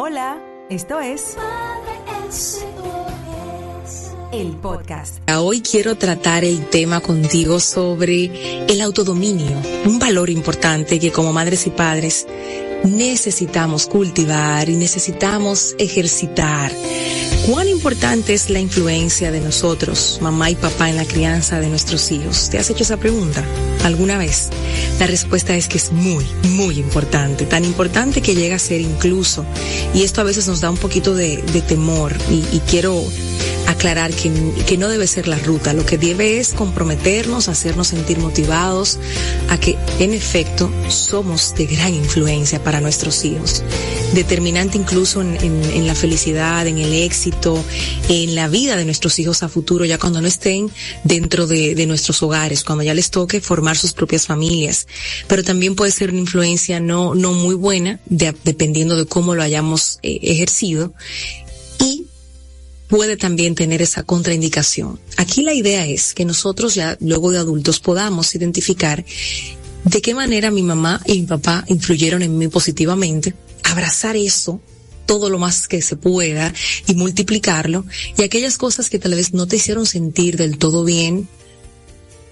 Hola, esto es el podcast. Hoy quiero tratar el tema contigo sobre el autodominio, un valor importante que como madres y padres necesitamos cultivar y necesitamos ejercitar. ¿Cuán importante es la influencia de nosotros, mamá y papá, en la crianza de nuestros hijos? ¿Te has hecho esa pregunta alguna vez? La respuesta es que es muy, muy importante, tan importante que llega a ser incluso, y esto a veces nos da un poquito de, temor, y, quiero aclarar que, que, no debe ser la ruta, lo que debe es comprometernos, hacernos sentir motivados a que en efecto somos de gran influencia para nuestros hijos, determinante incluso en, en, la felicidad, en el éxito, en la vida de nuestros hijos a futuro, ya cuando no estén dentro de, de nuestros hogares, cuando ya les toque formar sus propias familias, pero también puede ser una influencia no, no muy buena, de, dependiendo de cómo lo hayamos eh, ejercido, puede también tener esa contraindicación. Aquí la idea es que nosotros ya luego de adultos podamos identificar de qué manera mi mamá y mi papá influyeron en mí positivamente, abrazar eso todo lo más que se pueda y multiplicarlo y aquellas cosas que tal vez no te hicieron sentir del todo bien,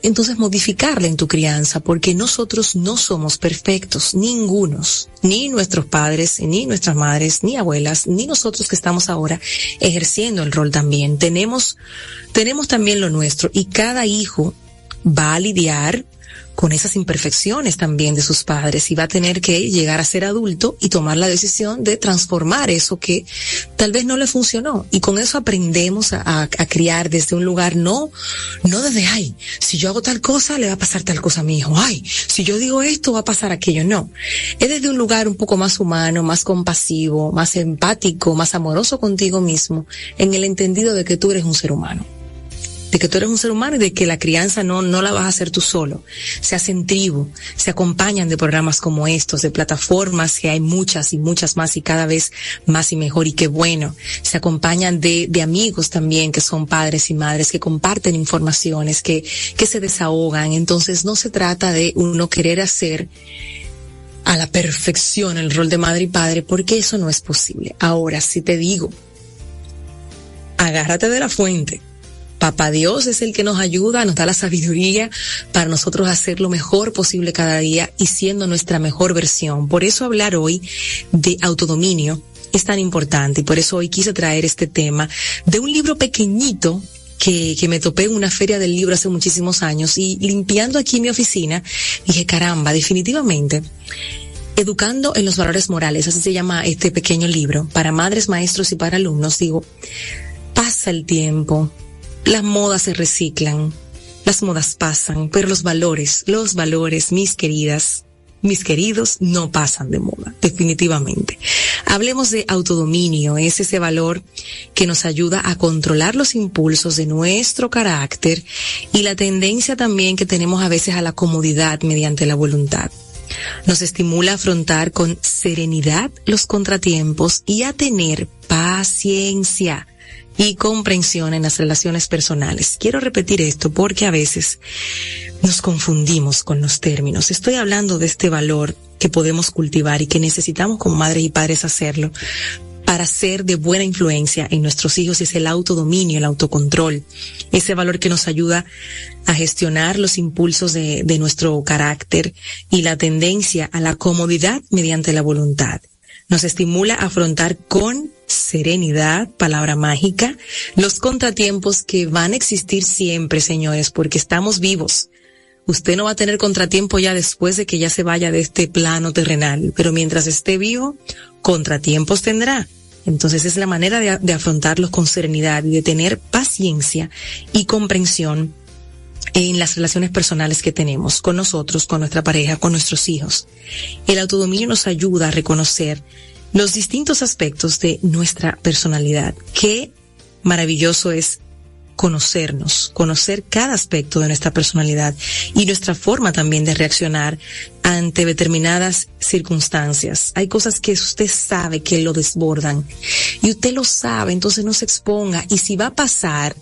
entonces modificarla en tu crianza, porque nosotros no somos perfectos, ningunos, ni nuestros padres, ni nuestras madres, ni abuelas, ni nosotros que estamos ahora ejerciendo el rol también. Tenemos, tenemos también lo nuestro y cada hijo va a lidiar con esas imperfecciones también de sus padres y va a tener que llegar a ser adulto y tomar la decisión de transformar eso que tal vez no le funcionó. Y con eso aprendemos a, criar desde un lugar no, no desde, ay, si yo hago tal cosa, le va a pasar tal cosa a mi hijo. Ay, si yo digo esto, va a pasar aquello. No. Es desde un lugar un poco más humano, más compasivo, más empático, más amoroso contigo mismo, en el entendido de que tú eres un ser humano de que tú eres un ser humano y de que la crianza no, no la vas a hacer tú solo. Se hacen tribu, se acompañan de programas como estos, de plataformas que hay muchas y muchas más y cada vez más y mejor y qué bueno. Se acompañan de, de amigos también que son padres y madres que comparten informaciones, que, que se desahogan. Entonces no se trata de uno querer hacer a la perfección el rol de madre y padre porque eso no es posible. Ahora, si te digo, agárrate de la fuente Papá Dios es el que nos ayuda, nos da la sabiduría para nosotros hacer lo mejor posible cada día y siendo nuestra mejor versión. Por eso hablar hoy de autodominio es tan importante y por eso hoy quise traer este tema de un libro pequeñito que, que, me topé en una feria del libro hace muchísimos años y limpiando aquí mi oficina dije, caramba, definitivamente. Educando en los valores morales, así se llama este pequeño libro, para madres, maestros y para alumnos, digo, pasa el tiempo, las modas se reciclan, las modas pasan, pero los valores, los valores, mis queridas, mis queridos, no pasan de moda, definitivamente. Hablemos de autodominio, es ese valor que nos ayuda a controlar los impulsos de nuestro carácter y la tendencia también que tenemos a veces a la comodidad mediante la voluntad. Nos estimula a afrontar con serenidad los contratiempos y a tener paciencia y comprensión en las relaciones personales. Quiero repetir esto porque a veces nos confundimos con los términos. Estoy hablando de este valor que podemos cultivar y que necesitamos como madres y padres hacerlo para ser de buena influencia en nuestros hijos es el autodominio, el autocontrol, ese valor que nos ayuda a gestionar los impulsos de, nuestro carácter y la tendencia a la comodidad mediante la voluntad nos estimula a afrontar con serenidad, palabra mágica, los contratiempos que van a existir siempre, señores, porque estamos vivos. Usted no va a tener contratiempo ya después de que ya se vaya de este plano terrenal, pero mientras esté vivo, contratiempos tendrá. Entonces es la manera de, afrontarlos con serenidad y de tener paciencia y comprensión en las relaciones personales que tenemos con nosotros, con nuestra pareja, con nuestros hijos. El autodominio nos ayuda a reconocer los distintos aspectos de nuestra personalidad. Qué maravilloso es conocernos, conocer cada aspecto de nuestra personalidad y nuestra forma también de reaccionar ante determinadas circunstancias. Hay cosas que usted sabe que lo desbordan y usted lo sabe, entonces no se exponga y si va a pasar,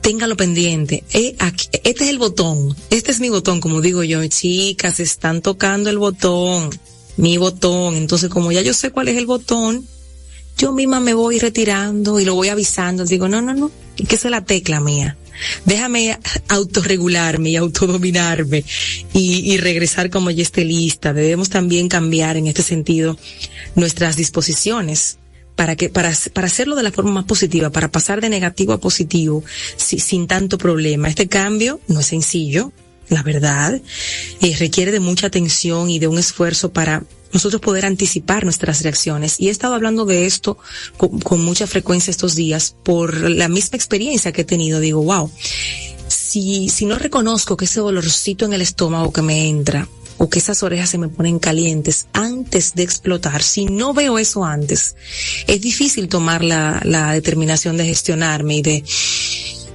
téngalo pendiente. Este es el botón. Este es mi botón, como digo yo. Chicas, están tocando el botón. Mi botón. Entonces, como ya yo sé cuál es el botón, yo misma me voy retirando y lo voy avisando. Digo, no, no, no, que esa es la tecla mía. Déjame autorregularme y autodominarme y, y regresar como ya esté lista. Debemos también cambiar en este sentido nuestras disposiciones para que para, para hacerlo de la forma más positiva, para pasar de negativo a positivo sin tanto problema. Este cambio no es sencillo, la verdad, eh, requiere de mucha atención y de un esfuerzo para nosotros poder anticipar nuestras reacciones. Y he estado hablando de esto con, con mucha frecuencia estos días por la misma experiencia que he tenido. Digo, wow, si, si no reconozco que ese dolorcito en el estómago que me entra o que esas orejas se me ponen calientes antes de explotar, si no veo eso antes, es difícil tomar la, la determinación de gestionarme y de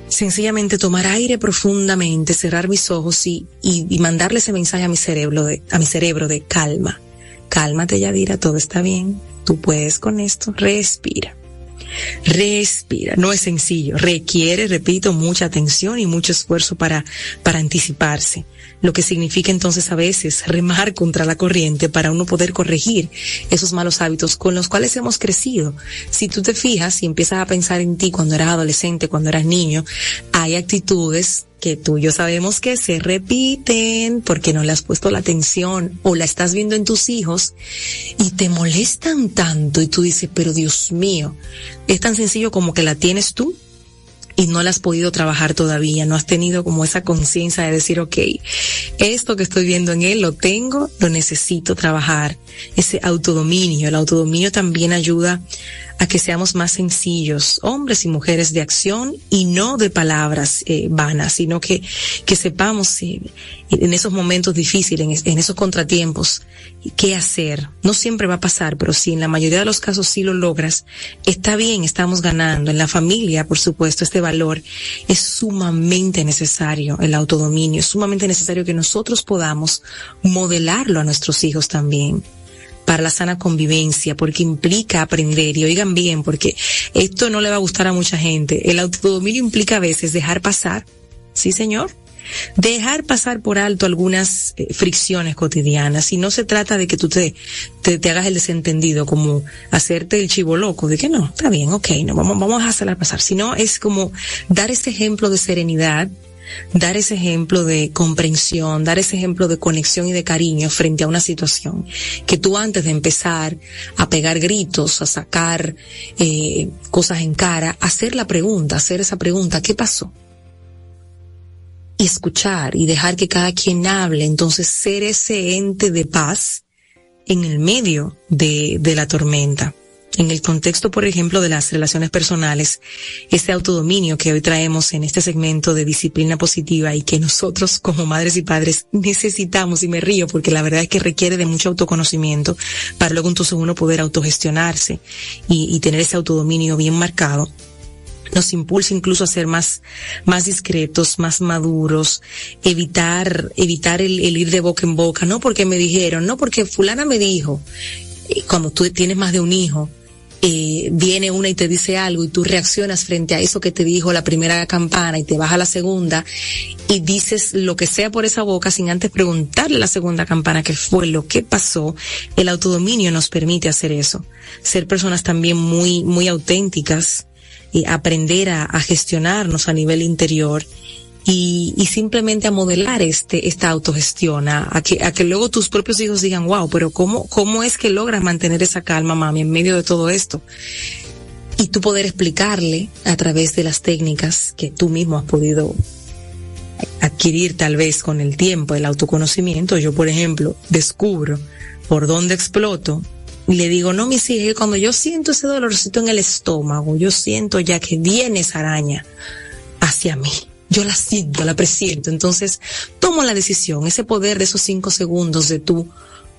sencillamente tomar aire profundamente, cerrar mis ojos y, y, y, mandarle ese mensaje a mi cerebro de, a mi cerebro de calma. Cálmate, Yadira, todo está bien. Tú puedes con esto. Respira. Respira. No es sencillo. Requiere, repito, mucha atención y mucho esfuerzo para, para anticiparse lo que significa entonces a veces remar contra la corriente para uno poder corregir esos malos hábitos con los cuales hemos crecido. Si tú te fijas y empiezas a pensar en ti cuando eras adolescente, cuando eras niño, hay actitudes que tú y yo sabemos que se repiten porque no le has puesto la atención o la estás viendo en tus hijos y te molestan tanto y tú dices, pero Dios mío, es tan sencillo como que la tienes tú y no la has podido trabajar todavía, no has tenido como esa conciencia de decir, ok, esto que estoy viendo en él lo tengo, lo necesito trabajar. Ese autodominio, el autodominio también ayuda a que seamos más sencillos, hombres y mujeres de acción y no de palabras eh, vanas, sino que, que sepamos eh, en esos momentos difíciles, en, en, esos contratiempos, qué hacer. No siempre va a pasar, pero si en la mayoría de los casos sí lo logras, está bien, estamos ganando. En la familia, por supuesto, este valor es sumamente necesario, el autodominio, es sumamente necesario que nosotros podamos modelarlo a nuestros hijos también para la sana convivencia, porque implica aprender. Y oigan bien, porque esto no le va a gustar a mucha gente. El autodominio implica a veces dejar pasar. Sí, señor. Dejar pasar por alto algunas eh, fricciones cotidianas. Y no se trata de que tú te, te, te, hagas el desentendido, como hacerte el chivo loco, de que no, está bien, ok, no, vamos, vamos a hacerla pasar. Sino es como dar ese ejemplo de serenidad, dar ese ejemplo de comprensión, dar ese ejemplo de conexión y de cariño frente a una situación que tú antes de empezar a pegar gritos, a sacar eh, cosas en cara, hacer la pregunta, hacer esa pregunta, ¿qué pasó? Y escuchar y dejar que cada quien hable, entonces ser ese ente de paz en el medio de, de la tormenta en el contexto, por ejemplo, de las relaciones personales, ese autodominio que hoy traemos en este segmento de disciplina positiva y que nosotros como madres y padres necesitamos, y me río porque la verdad es que requiere de mucho autoconocimiento para luego entonces uno poder autogestionarse y, y tener ese autodominio bien marcado nos impulsa incluso a ser más, más discretos, más maduros, evitar, evitar el, el, ir de boca en boca, no porque me dijeron, no porque fulana me dijo, cuando tú tienes más de un hijo, eh, viene una y te dice algo y tú reaccionas frente a eso que te dijo la primera campana y te vas a la segunda y dices lo que sea por esa boca sin antes preguntarle a la segunda campana qué fue lo que pasó, el autodominio nos permite hacer eso. Ser personas también muy, muy auténticas y aprender a, a gestionarnos a nivel interior y, simplemente a modelar este, esta autogestión, a, a, que, a que luego tus propios hijos digan, wow, pero ¿cómo, cómo es que logras mantener esa calma, mami, en medio de todo esto? Y tú poder explicarle a través de las técnicas que tú mismo has podido adquirir tal vez con el tiempo, el autoconocimiento. Yo, por ejemplo, descubro por dónde exploto y le digo, no, mis hijas, cuando yo siento ese dolorcito en el estómago, yo siento ya que viene esa araña hacia mí yo la siento, la presiento. Entonces, tomo la decisión, ese poder de esos cinco segundos de tú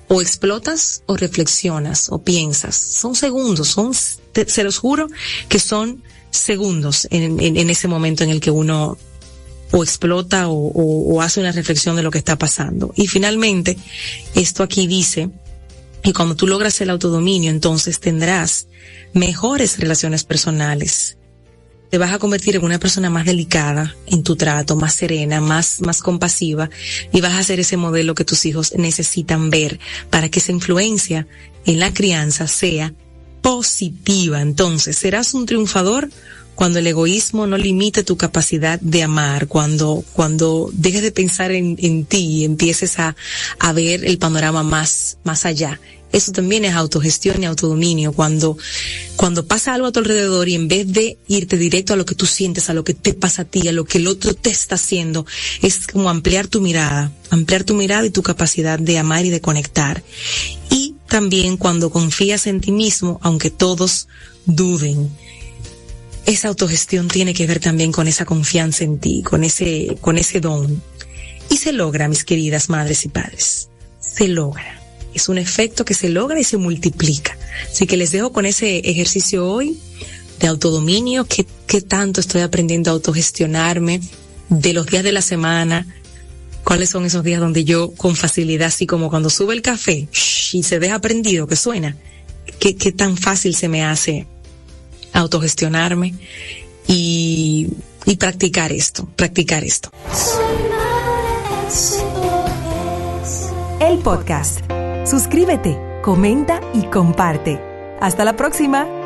o explotas o reflexionas o piensas. Son segundos, son, te, se los juro que son segundos en, ese momento en el que uno o explota o, o, o hace una reflexión de lo que está pasando. Y finalmente, esto aquí dice, y cuando tú logras el autodominio, entonces tendrás mejores relaciones personales, te vas a convertir en una persona más delicada en tu trato, más serena, más, más compasiva y vas a ser ese modelo que tus hijos necesitan ver para que esa influencia en la crianza sea positiva. Entonces, serás un triunfador cuando el egoísmo no limite tu capacidad de amar, cuando, cuando dejes de pensar en, en ti y empieces a, a ver el panorama más, más allá. Eso también es autogestión y autodominio. Cuando, cuando pasa algo a tu alrededor y en vez de irte directo a lo que tú sientes, a lo que te pasa a ti, a lo que el otro te está haciendo, es como ampliar tu mirada, ampliar tu mirada y tu capacidad de amar y de conectar. Y también cuando confías en ti mismo, aunque todos duden. Esa autogestión tiene que ver también con esa confianza en ti, con ese, con ese don. Y se logra, mis queridas madres y padres. Se logra es un efecto que se logra y se multiplica. Así que les dejo con ese ejercicio hoy de autodominio, que, que tanto estoy aprendiendo a autogestionarme de los días de la semana, cuáles son esos días donde yo con facilidad, así como cuando sube el café y se deja prendido, que suena, qué, qué tan fácil se me hace autogestionarme y, y practicar esto, practicar esto. El podcast Suscríbete, comenta y comparte. Hasta la próxima.